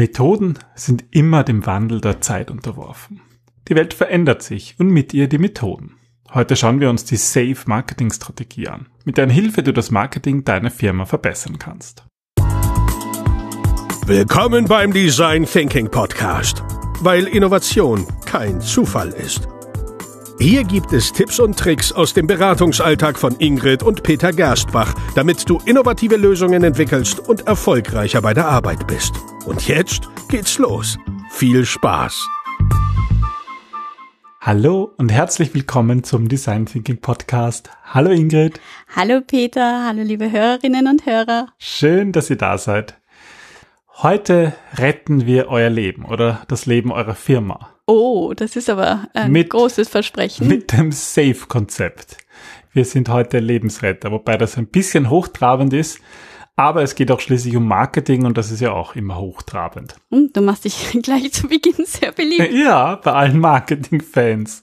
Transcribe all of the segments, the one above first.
Methoden sind immer dem Wandel der Zeit unterworfen. Die Welt verändert sich und mit ihr die Methoden. Heute schauen wir uns die Safe Marketing Strategie an, mit deren Hilfe du das Marketing deiner Firma verbessern kannst. Willkommen beim Design Thinking Podcast, weil Innovation kein Zufall ist. Hier gibt es Tipps und Tricks aus dem Beratungsalltag von Ingrid und Peter Gerstbach, damit du innovative Lösungen entwickelst und erfolgreicher bei der Arbeit bist. Und jetzt geht's los. Viel Spaß! Hallo und herzlich willkommen zum Design Thinking Podcast. Hallo Ingrid. Hallo Peter, hallo liebe Hörerinnen und Hörer. Schön, dass ihr da seid. Heute retten wir euer Leben oder das Leben eurer Firma. Oh, das ist aber ein mit, großes Versprechen. Mit dem Safe-Konzept. Wir sind heute Lebensretter, wobei das ein bisschen hochtrabend ist, aber es geht auch schließlich um Marketing und das ist ja auch immer hochtrabend. Hm, du machst dich gleich zu Beginn sehr beliebt. Ja, bei allen Marketing-Fans.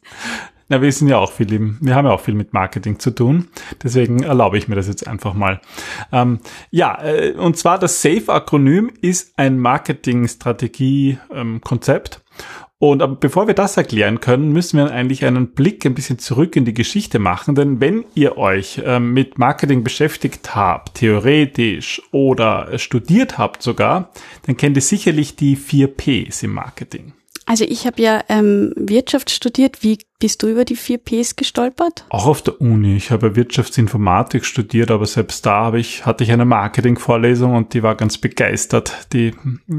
Na, wir sind ja auch viel im, wir haben ja auch viel mit Marketing zu tun. Deswegen erlaube ich mir das jetzt einfach mal. Ähm, ja, äh, und zwar das SAFE-Akronym ist ein Marketingstrategie-Konzept. Ähm, und aber bevor wir das erklären können, müssen wir eigentlich einen Blick ein bisschen zurück in die Geschichte machen, denn wenn ihr euch ähm, mit Marketing beschäftigt habt, theoretisch oder studiert habt sogar, dann kennt ihr sicherlich die vier Ps im Marketing. Also ich habe ja ähm, Wirtschaft studiert. Wie bist du über die vier Ps gestolpert? Auch auf der Uni. Ich habe Wirtschaftsinformatik studiert, aber selbst da habe ich, hatte ich eine Marketingvorlesung und die war ganz begeistert, die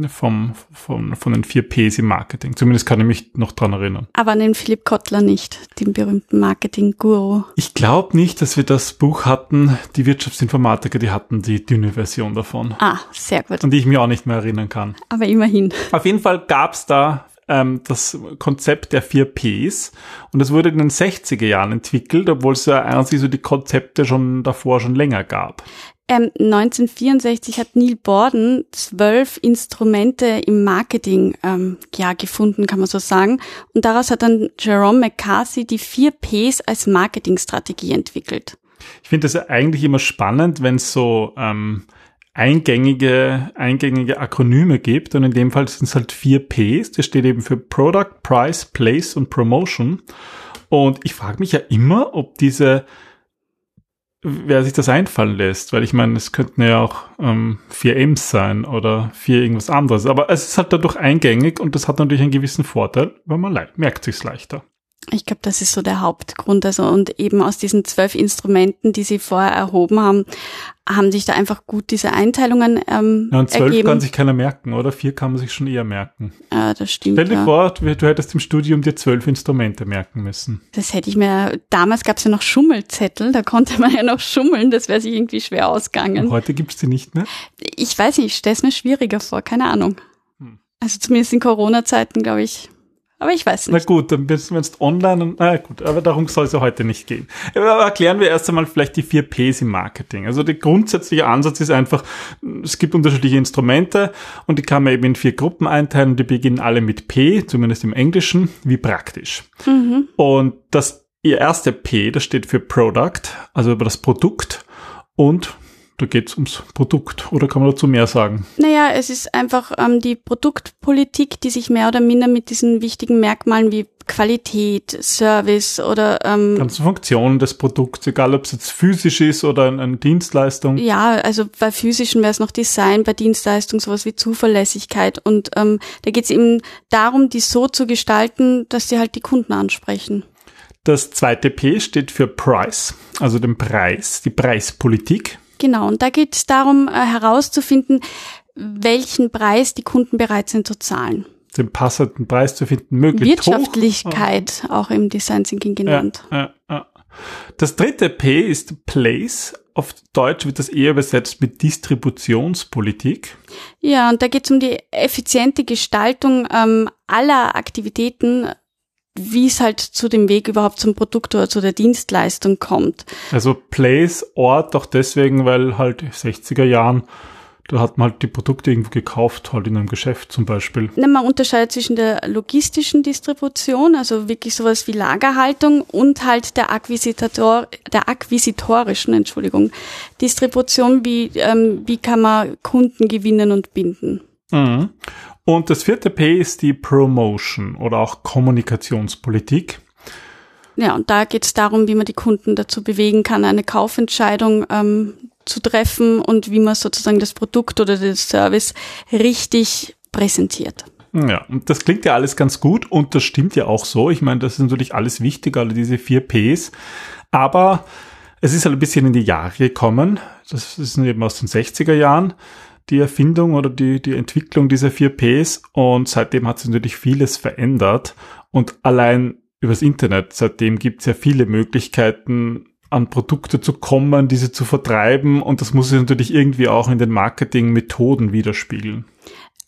vom, vom, von den vier Ps im Marketing. Zumindest kann ich mich noch dran erinnern. Aber an den Philipp Kottler nicht, den berühmten Marketing-Guru. Ich glaube nicht, dass wir das Buch hatten. Die Wirtschaftsinformatiker, die hatten die dünne Version davon. Ah, sehr gut. Und die ich mir auch nicht mehr erinnern kann. Aber immerhin. Auf jeden Fall gab es da ähm, das Konzept der vier Ps und es wurde in den 60er Jahren entwickelt, obwohl es ja eigentlich so die Konzepte schon davor schon länger gab. Ähm, 1964 hat Neil Borden zwölf Instrumente im Marketing ähm, ja, gefunden, kann man so sagen. Und daraus hat dann Jerome McCarthy die vier Ps als Marketingstrategie entwickelt. Ich finde das eigentlich immer spannend, wenn es so ähm, eingängige, eingängige Akronyme gibt. Und in dem Fall sind es halt vier Ps. Das steht eben für Product, Price, Place und Promotion. Und ich frage mich ja immer, ob diese, wer sich das einfallen lässt, weil ich meine, es könnten ja auch ähm, vier M's sein oder vier irgendwas anderes. Aber es ist halt dadurch eingängig und das hat natürlich einen gewissen Vorteil, weil man merkt sich's leichter. Ich glaube, das ist so der Hauptgrund. Also und eben aus diesen zwölf Instrumenten, die Sie vorher erhoben haben, haben sich da einfach gut diese Einteilungen ähm, ja, und zwölf ergeben. kann sich keiner merken, oder? Vier kann man sich schon eher merken. Ja, das stimmt. Stell dir ja. vor, du, du hättest im Studium dir zwölf Instrumente merken müssen. Das hätte ich mir, damals gab es ja noch Schummelzettel, da konnte man ja noch schummeln, das wäre sich irgendwie schwer ausgegangen. Und heute gibt's die nicht mehr? Ich weiß nicht, ich stelle es mir schwieriger vor, keine Ahnung. Hm. Also zumindest in Corona-Zeiten, glaube ich, aber ich weiß nicht. Na gut, dann müssen wir jetzt online und, na gut, aber darum soll es ja heute nicht gehen. Aber erklären wir erst einmal vielleicht die vier Ps im Marketing. Also der grundsätzliche Ansatz ist einfach, es gibt unterschiedliche Instrumente und die kann man eben in vier Gruppen einteilen und die beginnen alle mit P, zumindest im Englischen, wie praktisch. Mhm. Und das ihr erste P, das steht für Product, also über das Produkt und da geht es ums Produkt oder kann man dazu mehr sagen? Naja, es ist einfach ähm, die Produktpolitik, die sich mehr oder minder mit diesen wichtigen Merkmalen wie Qualität, Service oder ähm, ganze Funktionen des Produkts, egal ob es jetzt physisch ist oder eine, eine Dienstleistung. Ja, also bei physischen wäre es noch Design, bei Dienstleistung sowas wie Zuverlässigkeit und ähm, da geht es eben darum, die so zu gestalten, dass sie halt die Kunden ansprechen. Das zweite P steht für Price, also den Preis, die Preispolitik. Genau, und da geht es darum, äh, herauszufinden, welchen Preis die Kunden bereit sind zu zahlen. Den passenden Preis zu finden, möglichst Wirtschaftlichkeit, hoch. auch im Design Thinking genannt. Ja, ja, ja. Das dritte P ist Place. Auf Deutsch wird das eher übersetzt mit Distributionspolitik. Ja, und da geht es um die effiziente Gestaltung ähm, aller Aktivitäten wie es halt zu dem Weg überhaupt zum Produkt oder zu der Dienstleistung kommt. Also Place, Ort auch deswegen, weil halt 60er Jahren da hat man halt die Produkte irgendwo gekauft, halt in einem Geschäft zum Beispiel. Na, man unterscheidet zwischen der logistischen Distribution, also wirklich sowas wie Lagerhaltung und halt der Akquisitor, der akquisitorischen, Entschuldigung, Distribution, wie, ähm, wie kann man Kunden gewinnen und binden. Mhm. Und das vierte P ist die Promotion oder auch Kommunikationspolitik. Ja, und da geht es darum, wie man die Kunden dazu bewegen kann, eine Kaufentscheidung ähm, zu treffen und wie man sozusagen das Produkt oder den Service richtig präsentiert. Ja, und das klingt ja alles ganz gut und das stimmt ja auch so. Ich meine, das ist natürlich alles wichtig, alle diese vier Ps. Aber es ist halt ein bisschen in die Jahre gekommen. Das ist eben aus den 60er Jahren die Erfindung oder die, die Entwicklung dieser vier Ps und seitdem hat sich natürlich vieles verändert und allein übers Internet, seitdem gibt es ja viele Möglichkeiten, an Produkte zu kommen, diese zu vertreiben und das muss sich natürlich irgendwie auch in den Marketingmethoden widerspiegeln.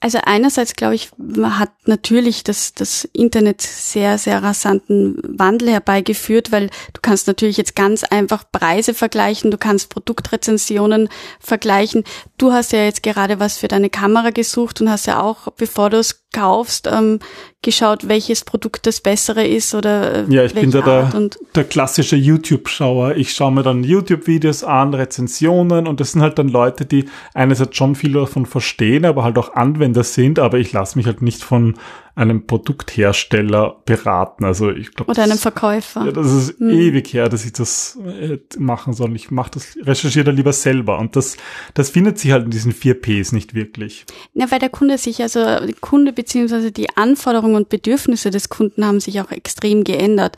Also einerseits glaube ich, hat natürlich das, das Internet sehr, sehr rasanten Wandel herbeigeführt, weil du kannst natürlich jetzt ganz einfach Preise vergleichen, du kannst Produktrezensionen vergleichen. Du hast ja jetzt gerade was für deine Kamera gesucht und hast ja auch, bevor du es kaufst, ähm, geschaut, welches Produkt das bessere ist oder äh, Ja, ich bin da der, der klassische YouTube-Schauer. Ich schaue mir dann YouTube-Videos an, Rezensionen und das sind halt dann Leute, die einerseits schon viel davon verstehen, aber halt auch Anwender sind, aber ich lasse mich halt nicht von einem Produkthersteller beraten. Also ich glaube. Oder einem Verkäufer. Ja, das ist hm. ewig her, dass ich das äh, machen soll. Ich mache das, recherchiere da lieber selber. Und das, das findet sich halt in diesen vier Ps nicht wirklich. Ja, weil der Kunde sich, also der Kunde beziehungsweise die Anforderungen und Bedürfnisse des Kunden haben sich auch extrem geändert.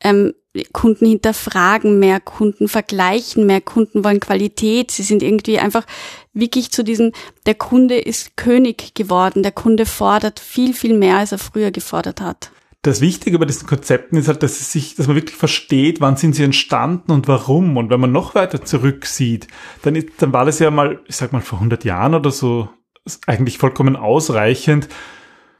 Ähm, Kunden hinterfragen mehr, Kunden vergleichen mehr, Kunden wollen Qualität. Sie sind irgendwie einfach wirklich zu diesem, der Kunde ist König geworden, der Kunde fordert viel, viel mehr, als er früher gefordert hat. Das Wichtige bei diesen Konzepten ist halt, dass es sich, dass man wirklich versteht, wann sind sie entstanden und warum. Und wenn man noch weiter zurücksieht, dann, dann war das ja mal, ich sag mal, vor 100 Jahren oder so, eigentlich vollkommen ausreichend,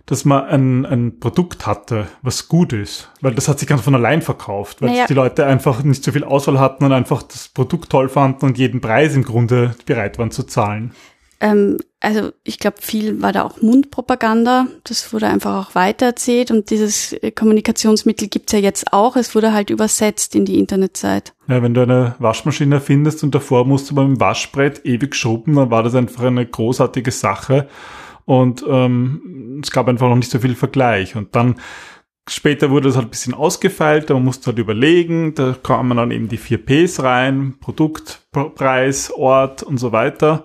dass man ein, ein Produkt hatte, was gut ist. Weil das hat sich ganz von allein verkauft, weil naja. die Leute einfach nicht so viel Auswahl hatten und einfach das Produkt toll fanden und jeden Preis im Grunde bereit waren zu zahlen. Ähm, also ich glaube, viel war da auch Mundpropaganda. Das wurde einfach auch weitererzählt und dieses äh, Kommunikationsmittel gibt's ja jetzt auch. Es wurde halt übersetzt in die Internetzeit. Ja, wenn du eine Waschmaschine findest und davor musst du beim Waschbrett ewig schrubben, dann war das einfach eine großartige Sache. Und ähm, es gab einfach noch nicht so viel Vergleich. Und dann später wurde es halt ein bisschen ausgefeilt, man musste halt überlegen, da kamen dann eben die vier Ps rein, Produkt, Preis, Ort und so weiter.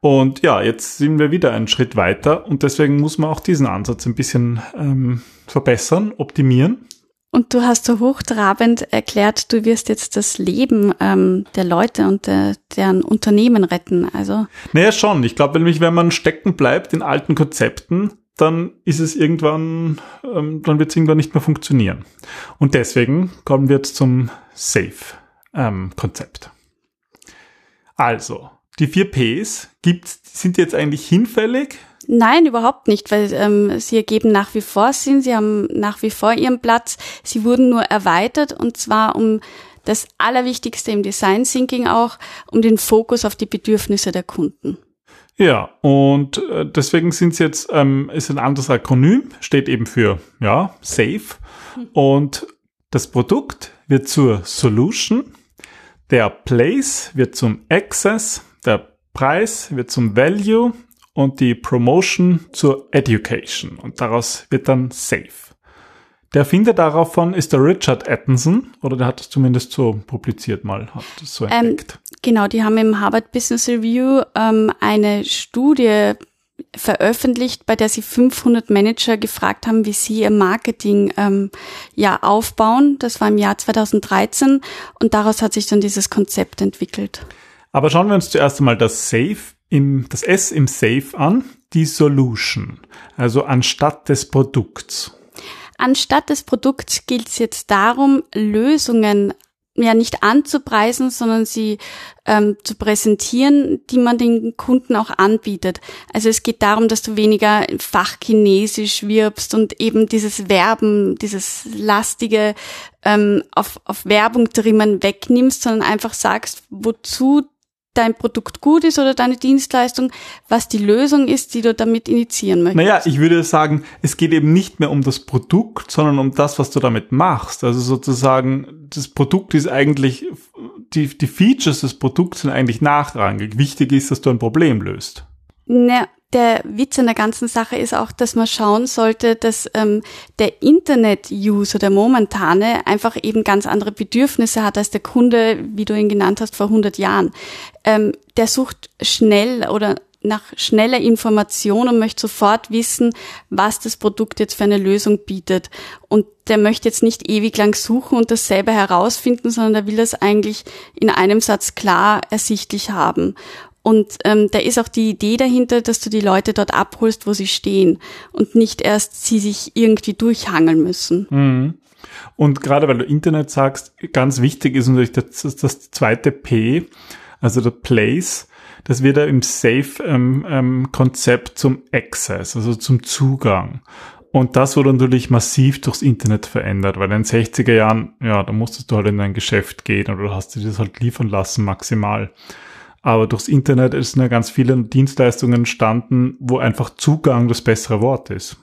Und ja, jetzt sind wir wieder einen Schritt weiter und deswegen muss man auch diesen Ansatz ein bisschen ähm, verbessern, optimieren. Und du hast so hochtrabend erklärt, du wirst jetzt das Leben ähm, der Leute und der, deren Unternehmen retten. Also naja, schon. Ich glaube nämlich, wenn man stecken bleibt in alten Konzepten, dann ist es irgendwann, ähm, dann wird es irgendwann nicht mehr funktionieren. Und deswegen kommen wir jetzt zum Safe-Konzept. Ähm, also, die vier Ps gibt's, sind jetzt eigentlich hinfällig Nein, überhaupt nicht, weil ähm, sie ergeben nach wie vor Sinn, sie haben nach wie vor ihren Platz. Sie wurden nur erweitert und zwar um das Allerwichtigste im Design Thinking auch, um den Fokus auf die Bedürfnisse der Kunden. Ja, und äh, deswegen sind sie jetzt, ähm, ist ein anderes Akronym, steht eben für, ja, Safe. Und das Produkt wird zur Solution, der Place wird zum Access, der Preis wird zum Value und die Promotion zur Education und daraus wird dann Safe. Der Erfinder davon ist der Richard Atkinson oder der hat es zumindest so publiziert mal, hat es so ähm, entdeckt. Ähm, genau, die haben im Harvard Business Review ähm, eine Studie veröffentlicht, bei der sie 500 Manager gefragt haben, wie sie ihr Marketing ähm, ja aufbauen. Das war im Jahr 2013 und daraus hat sich dann dieses Konzept entwickelt. Aber schauen wir uns zuerst einmal das Safe im, das S im Safe an, die Solution, also anstatt des Produkts. Anstatt des Produkts gilt es jetzt darum, Lösungen ja nicht anzupreisen, sondern sie ähm, zu präsentieren, die man den Kunden auch anbietet. Also es geht darum, dass du weniger fachchinesisch wirbst und eben dieses Werben, dieses lastige ähm, auf, auf Werbung trimmen wegnimmst, sondern einfach sagst, wozu dein Produkt gut ist oder deine Dienstleistung, was die Lösung ist, die du damit initiieren möchtest. Naja, ich würde sagen, es geht eben nicht mehr um das Produkt, sondern um das, was du damit machst. Also sozusagen, das Produkt ist eigentlich, die, die Features des Produkts sind eigentlich nachrangig. Wichtig ist, dass du ein Problem löst. Ne, der Witz an der ganzen Sache ist auch, dass man schauen sollte, dass ähm, der Internet-User, der momentane, einfach eben ganz andere Bedürfnisse hat als der Kunde, wie du ihn genannt hast, vor 100 Jahren. Ähm, der sucht schnell oder nach schneller Information und möchte sofort wissen, was das Produkt jetzt für eine Lösung bietet. Und der möchte jetzt nicht ewig lang suchen und das selber herausfinden, sondern der will das eigentlich in einem Satz klar ersichtlich haben. Und ähm, da ist auch die Idee dahinter, dass du die Leute dort abholst, wo sie stehen und nicht erst sie sich irgendwie durchhangeln müssen. Mhm. Und gerade weil du Internet sagst, ganz wichtig ist natürlich das, das zweite P, also der Place. Das wird ja im Safe-Konzept ähm, ähm, zum Access, also zum Zugang. Und das wurde natürlich massiv durchs Internet verändert, weil in den 60er Jahren, ja, da musstest du halt in dein Geschäft gehen oder hast du das halt liefern lassen maximal. Aber durchs Internet ist ja ganz viele Dienstleistungen entstanden, wo einfach Zugang das bessere Wort ist.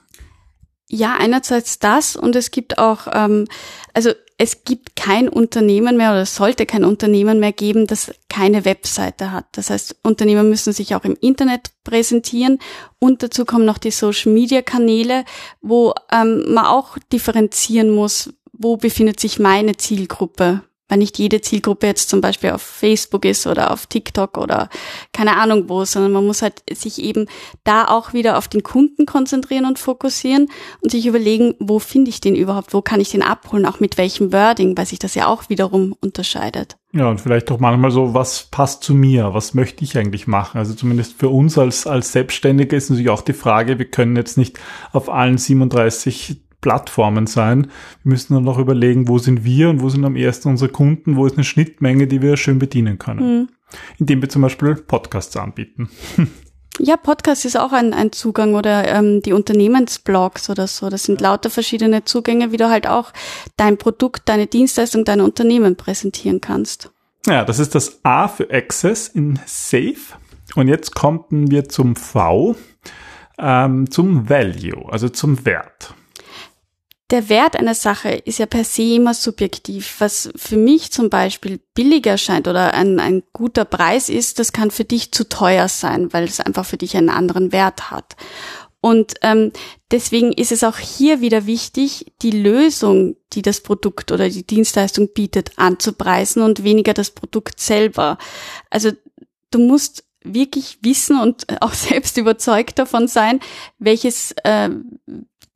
Ja, einerseits das und es gibt auch, ähm, also es gibt kein Unternehmen mehr oder es sollte kein Unternehmen mehr geben, das keine Webseite hat. Das heißt, Unternehmen müssen sich auch im Internet präsentieren und dazu kommen noch die Social-Media-Kanäle, wo ähm, man auch differenzieren muss, wo befindet sich meine Zielgruppe weil nicht jede Zielgruppe jetzt zum Beispiel auf Facebook ist oder auf TikTok oder keine Ahnung wo, sondern man muss halt sich eben da auch wieder auf den Kunden konzentrieren und fokussieren und sich überlegen, wo finde ich den überhaupt, wo kann ich den abholen, auch mit welchem Wording, weil sich das ja auch wiederum unterscheidet. Ja, und vielleicht auch manchmal so, was passt zu mir? Was möchte ich eigentlich machen? Also zumindest für uns als, als Selbstständige ist natürlich auch die Frage, wir können jetzt nicht auf allen 37 Plattformen sein. Wir müssen dann noch überlegen, wo sind wir und wo sind am ersten unsere Kunden, wo ist eine Schnittmenge, die wir schön bedienen können. Mhm. Indem wir zum Beispiel Podcasts anbieten. Ja, Podcast ist auch ein, ein Zugang oder ähm, die Unternehmensblogs oder so. Das sind lauter verschiedene Zugänge, wie du halt auch dein Produkt, deine Dienstleistung, dein Unternehmen präsentieren kannst. Ja, das ist das A für Access in Safe. Und jetzt kommen wir zum V, ähm, zum Value, also zum Wert der Wert einer Sache ist ja per se immer subjektiv. Was für mich zum Beispiel billiger scheint oder ein, ein guter Preis ist, das kann für dich zu teuer sein, weil es einfach für dich einen anderen Wert hat. Und ähm, deswegen ist es auch hier wieder wichtig, die Lösung, die das Produkt oder die Dienstleistung bietet, anzupreisen und weniger das Produkt selber. Also du musst wirklich wissen und auch selbst überzeugt davon sein, welches, äh,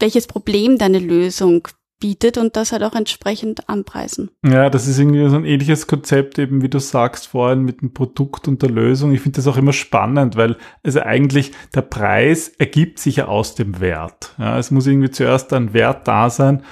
welches Problem deine Lösung bietet und das halt auch entsprechend anpreisen. Ja, das ist irgendwie so ein ähnliches Konzept, eben wie du sagst vorhin mit dem Produkt und der Lösung. Ich finde das auch immer spannend, weil also eigentlich der Preis ergibt sich ja aus dem Wert. Ja, es muss irgendwie zuerst ein Wert da sein,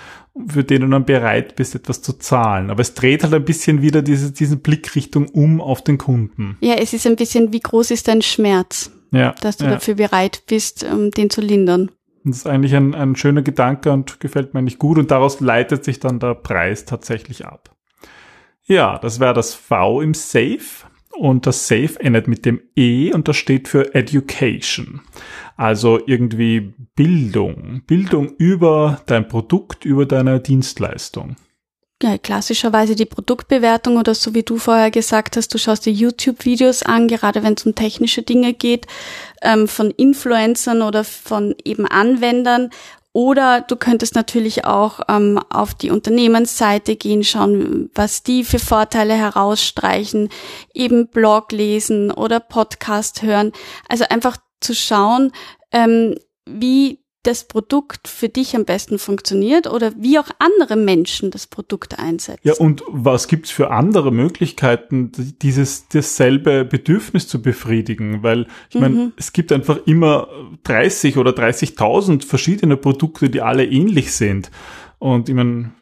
für den du dann bereit bist, etwas zu zahlen. Aber es dreht halt ein bisschen wieder diese, diesen Blickrichtung um auf den Kunden. Ja, es ist ein bisschen, wie groß ist dein Schmerz? Ja, dass du ja. dafür bereit bist, um den zu lindern. Das ist eigentlich ein, ein schöner Gedanke und gefällt mir eigentlich gut und daraus leitet sich dann der Preis tatsächlich ab. Ja, das wäre das V im Safe und das Safe endet mit dem E und das steht für Education. Also irgendwie Bildung, Bildung über dein Produkt, über deine Dienstleistung ja, klassischerweise die Produktbewertung oder so wie du vorher gesagt hast, du schaust dir YouTube-Videos an, gerade wenn es um technische Dinge geht, ähm, von Influencern oder von eben Anwendern. Oder du könntest natürlich auch ähm, auf die Unternehmensseite gehen, schauen, was die für Vorteile herausstreichen, eben Blog lesen oder Podcast hören. Also einfach zu schauen, ähm, wie das Produkt für dich am besten funktioniert oder wie auch andere Menschen das Produkt einsetzen. Ja, und was gibt's für andere Möglichkeiten, dieses dasselbe Bedürfnis zu befriedigen? Weil ich mhm. meine, es gibt einfach immer 30 oder 30.000 verschiedene Produkte, die alle ähnlich sind. Und ich meine,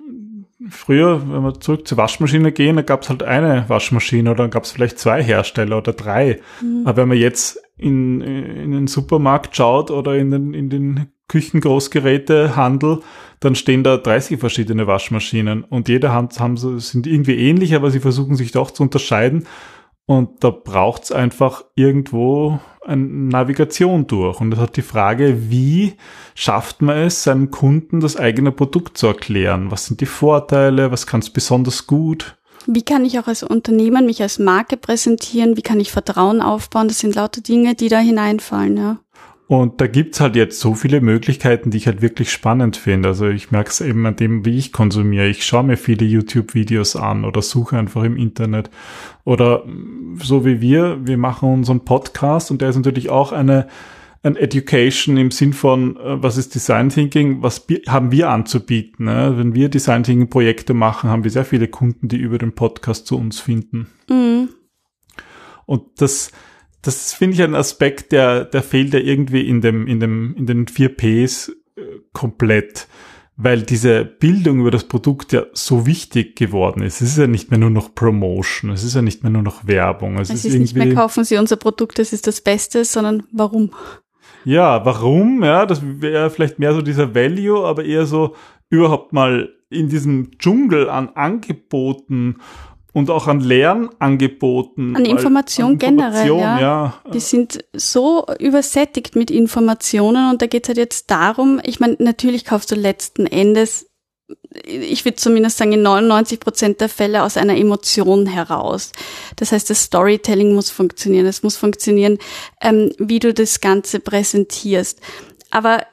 früher, wenn wir zurück zur Waschmaschine gehen, da gab's halt eine Waschmaschine oder dann gab's vielleicht zwei Hersteller oder drei. Mhm. Aber wenn man jetzt in, in den Supermarkt schaut oder in den, in den Küchengroßgerätehandel, dann stehen da 30 verschiedene Waschmaschinen und jede Hand haben sind irgendwie ähnlich, aber sie versuchen sich doch zu unterscheiden. Und da braucht es einfach irgendwo eine Navigation durch. Und das hat die Frage, wie schafft man es, seinem Kunden das eigene Produkt zu erklären? Was sind die Vorteile? Was kann es besonders gut? Wie kann ich auch als Unternehmen mich als Marke präsentieren? Wie kann ich Vertrauen aufbauen? Das sind lauter Dinge, die da hineinfallen, ja. Und da gibt's halt jetzt so viele Möglichkeiten, die ich halt wirklich spannend finde. Also ich merke es eben an dem, wie ich konsumiere. Ich schaue mir viele YouTube-Videos an oder suche einfach im Internet. Oder so wie wir, wir machen unseren Podcast und der ist natürlich auch eine, ein Education im Sinn von, äh, was ist Design Thinking, was haben wir anzubieten. Ne? Wenn wir Design Thinking Projekte machen, haben wir sehr viele Kunden, die über den Podcast zu uns finden. Mhm. Und das, das finde ich ein Aspekt, der, der fehlt ja irgendwie in dem, in dem, in den vier Ps äh, komplett, weil diese Bildung über das Produkt ja so wichtig geworden ist. Es ist ja nicht mehr nur noch Promotion, es ist ja nicht mehr nur noch Werbung. Es, es ist, ist nicht mehr kaufen Sie unser Produkt, das ist das Beste, sondern warum? Ja, warum? Ja, das wäre vielleicht mehr so dieser Value, aber eher so überhaupt mal in diesem Dschungel an Angeboten und auch an Lernangeboten. An Information, an generell, ja. ja. Wir sind so übersättigt mit Informationen und da geht es halt jetzt darum, ich meine, natürlich kaufst du letzten Endes, ich würde zumindest sagen, in 99 Prozent der Fälle aus einer Emotion heraus. Das heißt, das Storytelling muss funktionieren. Es muss funktionieren, ähm, wie du das Ganze präsentierst. Aber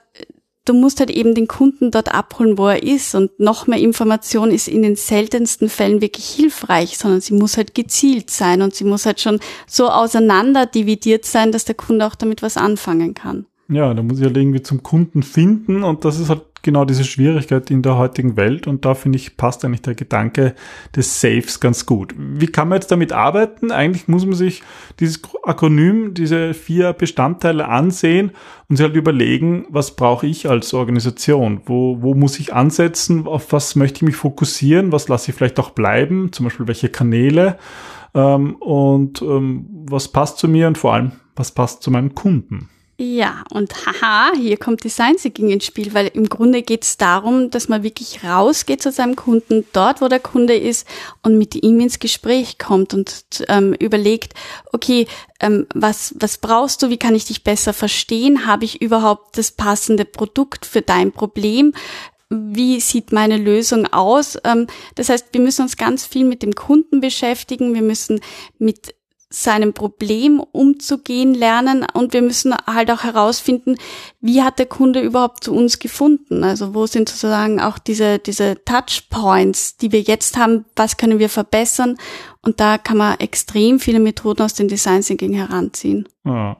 du musst halt eben den Kunden dort abholen, wo er ist. Und noch mehr Information ist in den seltensten Fällen wirklich hilfreich, sondern sie muss halt gezielt sein und sie muss halt schon so auseinander dividiert sein, dass der Kunde auch damit was anfangen kann. Ja, da muss ich halt irgendwie zum Kunden finden und das ist halt genau diese Schwierigkeit in der heutigen Welt und da finde ich, passt eigentlich der Gedanke des Saves ganz gut. Wie kann man jetzt damit arbeiten? Eigentlich muss man sich dieses Akronym, diese vier Bestandteile ansehen und sich halt überlegen, was brauche ich als Organisation? Wo, wo muss ich ansetzen? Auf was möchte ich mich fokussieren? Was lasse ich vielleicht auch bleiben? Zum Beispiel welche Kanäle? Ähm, und ähm, was passt zu mir und vor allem, was passt zu meinen Kunden? Ja, und haha, hier kommt Design Thinking ins Spiel, weil im Grunde geht es darum, dass man wirklich rausgeht zu seinem Kunden, dort wo der Kunde ist und mit ihm ins Gespräch kommt und ähm, überlegt, okay, ähm, was, was brauchst du, wie kann ich dich besser verstehen, habe ich überhaupt das passende Produkt für dein Problem, wie sieht meine Lösung aus? Ähm, das heißt, wir müssen uns ganz viel mit dem Kunden beschäftigen. Wir müssen mit seinem Problem umzugehen lernen und wir müssen halt auch herausfinden, wie hat der Kunde überhaupt zu uns gefunden? Also wo sind sozusagen auch diese, diese Touchpoints, die wir jetzt haben, was können wir verbessern? Und da kann man extrem viele Methoden aus dem Design Thinking heranziehen. Ja.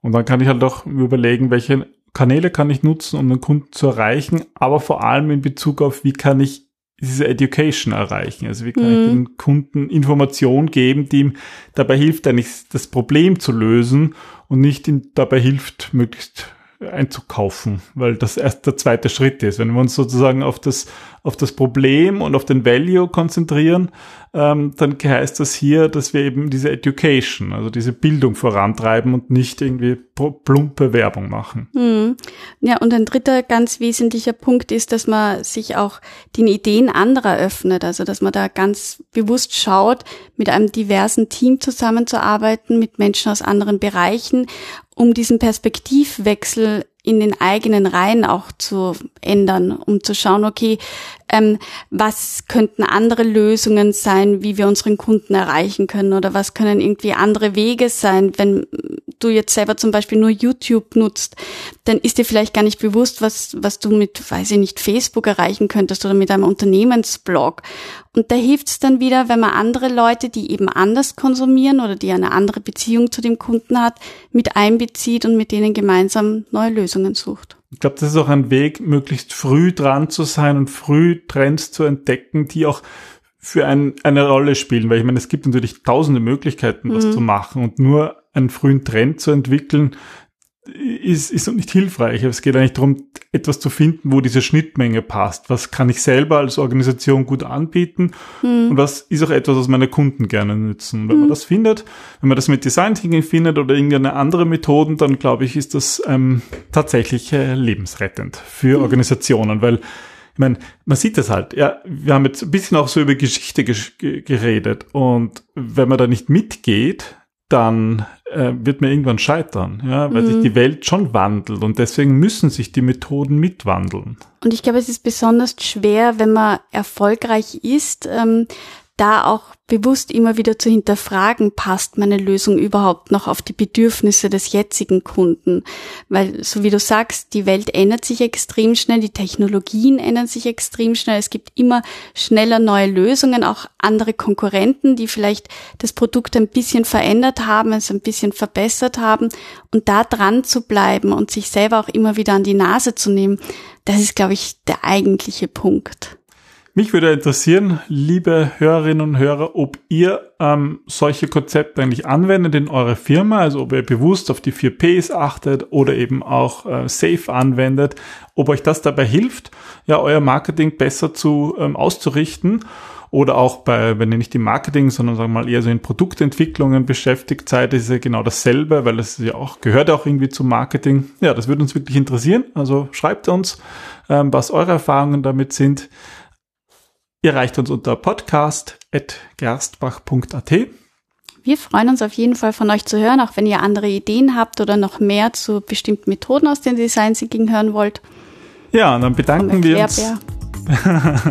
Und dann kann ich halt auch überlegen, welche Kanäle kann ich nutzen, um den Kunden zu erreichen, aber vor allem in Bezug auf, wie kann ich diese Education erreichen. Also wie kann mhm. ich den Kunden Information geben, die ihm dabei hilft, eigentlich das Problem zu lösen und nicht ihm dabei hilft, möglichst einzukaufen, weil das erst der zweite Schritt ist. Wenn wir uns sozusagen auf das, auf das Problem und auf den Value konzentrieren, ähm, dann heißt das hier, dass wir eben diese Education, also diese Bildung vorantreiben und nicht irgendwie plumpe Werbung machen. Hm. Ja, und ein dritter ganz wesentlicher Punkt ist, dass man sich auch den Ideen anderer öffnet, also dass man da ganz bewusst schaut, mit einem diversen Team zusammenzuarbeiten, mit Menschen aus anderen Bereichen um diesen Perspektivwechsel in den eigenen Reihen auch zu ändern, um zu schauen, okay, ähm, was könnten andere Lösungen sein, wie wir unseren Kunden erreichen können oder was können irgendwie andere Wege sein, wenn du jetzt selber zum Beispiel nur YouTube nutzt, dann ist dir vielleicht gar nicht bewusst, was, was du mit, weiß ich nicht, Facebook erreichen könntest oder mit einem Unternehmensblog. Und da hilft es dann wieder, wenn man andere Leute, die eben anders konsumieren oder die eine andere Beziehung zu dem Kunden hat, mit einbezieht und mit denen gemeinsam neue Lösungen sucht. Ich glaube, das ist auch ein Weg, möglichst früh dran zu sein und früh Trends zu entdecken, die auch für ein, eine Rolle spielen, weil ich meine, es gibt natürlich tausende Möglichkeiten, was mhm. zu machen und nur einen frühen Trend zu entwickeln, ist, ist nicht hilfreich. Es geht eigentlich darum, etwas zu finden, wo diese Schnittmenge passt. Was kann ich selber als Organisation gut anbieten mhm. und was ist auch etwas, was meine Kunden gerne nützen. Wenn mhm. man das findet, wenn man das mit Design Thinking findet oder irgendeine andere Methoden, dann glaube ich, ist das ähm, tatsächlich äh, lebensrettend für mhm. Organisationen, weil ich meine, man sieht das halt. Ja, wir haben jetzt ein bisschen auch so über Geschichte geredet und wenn man da nicht mitgeht, dann äh, wird man irgendwann scheitern, ja, weil mhm. sich die Welt schon wandelt und deswegen müssen sich die Methoden mitwandeln. Und ich glaube, es ist besonders schwer, wenn man erfolgreich ist, ähm, da auch bewusst immer wieder zu hinterfragen, passt meine Lösung überhaupt noch auf die Bedürfnisse des jetzigen Kunden? Weil, so wie du sagst, die Welt ändert sich extrem schnell, die Technologien ändern sich extrem schnell, es gibt immer schneller neue Lösungen, auch andere Konkurrenten, die vielleicht das Produkt ein bisschen verändert haben, es ein bisschen verbessert haben und da dran zu bleiben und sich selber auch immer wieder an die Nase zu nehmen, das ist, glaube ich, der eigentliche Punkt. Mich würde interessieren, liebe Hörerinnen und Hörer, ob ihr ähm, solche Konzepte eigentlich anwendet in eurer Firma, also ob ihr bewusst auf die 4 Ps achtet oder eben auch äh, Safe anwendet, ob euch das dabei hilft, ja, euer Marketing besser zu ähm, auszurichten oder auch bei, wenn ihr nicht im Marketing, sondern sagen wir mal eher so in Produktentwicklungen beschäftigt seid, ist ja genau dasselbe, weil es ja auch gehört auch irgendwie zum Marketing. Ja, das würde uns wirklich interessieren. Also schreibt uns, ähm, was eure Erfahrungen damit sind. Ihr erreicht uns unter podcast.gerstbach.at. Wir freuen uns auf jeden Fall von euch zu hören, auch wenn ihr andere Ideen habt oder noch mehr zu bestimmten Methoden aus den Design Thinking hören wollt. Ja, und dann bedanken wir uns.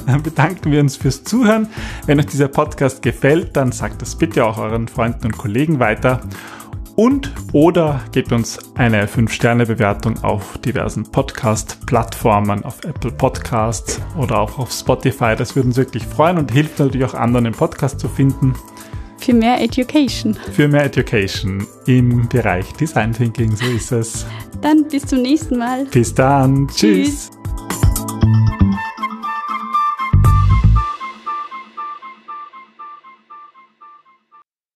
dann bedanken wir uns fürs Zuhören. Wenn euch dieser Podcast gefällt, dann sagt das bitte auch euren Freunden und Kollegen weiter und oder gebt uns eine 5-Sterne-Bewertung auf diversen Podcast-Plattformen, auf Apple Podcasts oder auch auf Spotify. Das würde uns wirklich freuen und hilft natürlich auch anderen, den Podcast zu finden. Für mehr Education. Für mehr Education im Bereich Design Thinking, so ist es. Dann bis zum nächsten Mal. Bis dann. Tschüss. Tschüss.